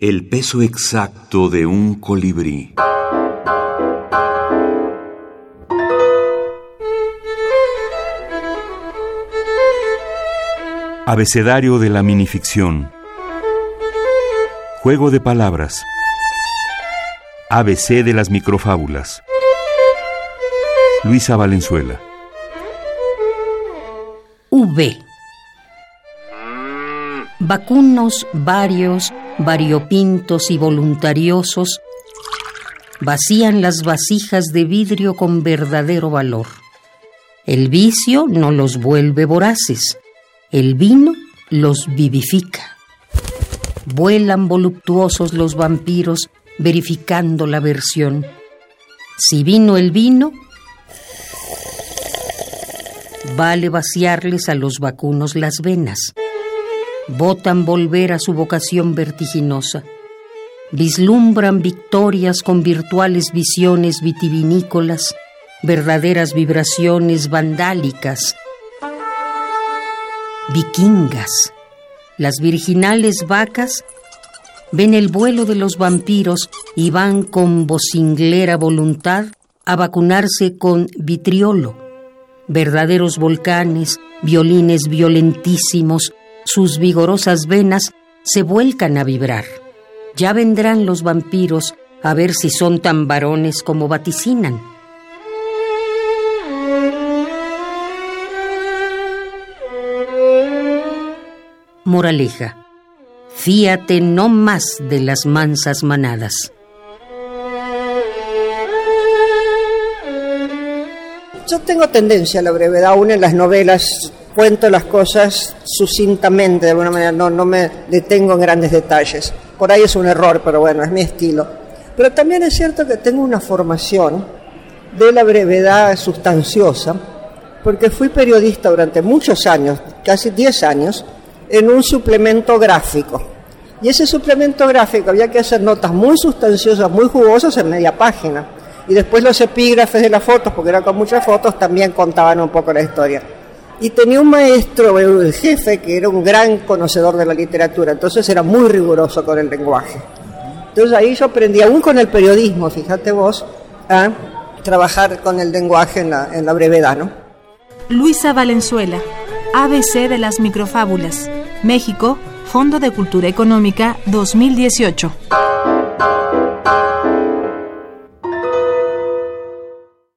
El peso exacto de un colibrí. Abecedario de la minificción. Juego de palabras. ABC de las microfábulas. Luisa Valenzuela. V. Vacunos varios, variopintos y voluntariosos vacían las vasijas de vidrio con verdadero valor. El vicio no los vuelve voraces, el vino los vivifica. Vuelan voluptuosos los vampiros verificando la versión. Si vino el vino, vale vaciarles a los vacunos las venas. Votan volver a su vocación vertiginosa. Vislumbran victorias con virtuales visiones vitivinícolas, verdaderas vibraciones vandálicas, vikingas. Las virginales vacas ven el vuelo de los vampiros y van con vocinglera voluntad a vacunarse con vitriolo. Verdaderos volcanes, violines violentísimos, sus vigorosas venas se vuelcan a vibrar. Ya vendrán los vampiros a ver si son tan varones como vaticinan. Moraleja. Fíate no más de las mansas manadas. Yo tengo tendencia a la brevedad, aún en las novelas cuento las cosas sucintamente, de alguna manera, no, me detengo en grandes detalles. Por ahí es un error, pero bueno, es mi estilo. Pero también es cierto que tengo una formación de la brevedad sustanciosa, porque fui periodista durante muchos años, casi 10 años, en un suplemento gráfico. Y ese suplemento gráfico había que hacer notas muy sustanciosas, muy jugosas en media página. Y después los epígrafes de las fotos, porque eran con muchas fotos, también contaban un poco la historia. Y tenía un maestro, el jefe, que era un gran conocedor de la literatura, entonces era muy riguroso con el lenguaje. Entonces ahí yo aprendí, aún con el periodismo, fíjate vos, a trabajar con el lenguaje en la, en la brevedad, ¿no? Luisa Valenzuela, ABC de las microfábulas. México, Fondo de Cultura Económica 2018.